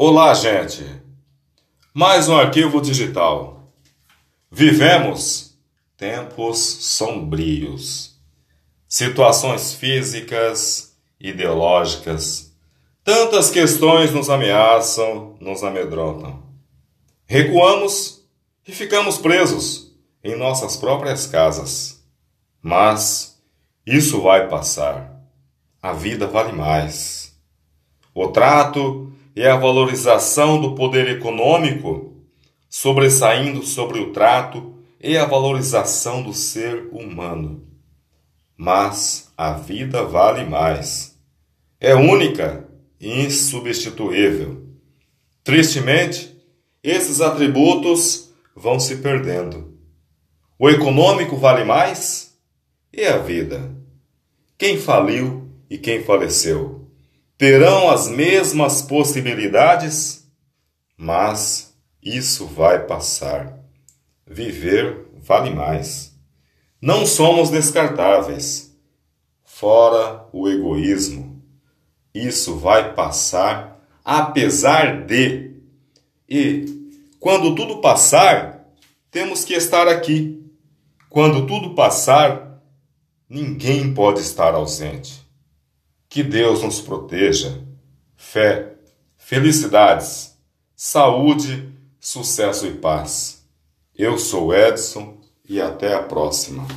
Olá, gente! Mais um arquivo digital. Vivemos tempos sombrios, situações físicas, ideológicas, tantas questões nos ameaçam, nos amedrontam. Recuamos e ficamos presos em nossas próprias casas. Mas isso vai passar. A vida vale mais. O trato e a valorização do poder econômico, sobressaindo sobre o trato e a valorização do ser humano. Mas a vida vale mais. É única e insubstituível. Tristemente, esses atributos vão se perdendo. O econômico vale mais? E a vida? Quem faliu e quem faleceu? Terão as mesmas possibilidades, mas isso vai passar. Viver vale mais. Não somos descartáveis. Fora o egoísmo. Isso vai passar apesar de. E quando tudo passar, temos que estar aqui. Quando tudo passar, ninguém pode estar ausente. Que Deus nos proteja. Fé, felicidades, saúde, sucesso e paz. Eu sou Edson e até a próxima.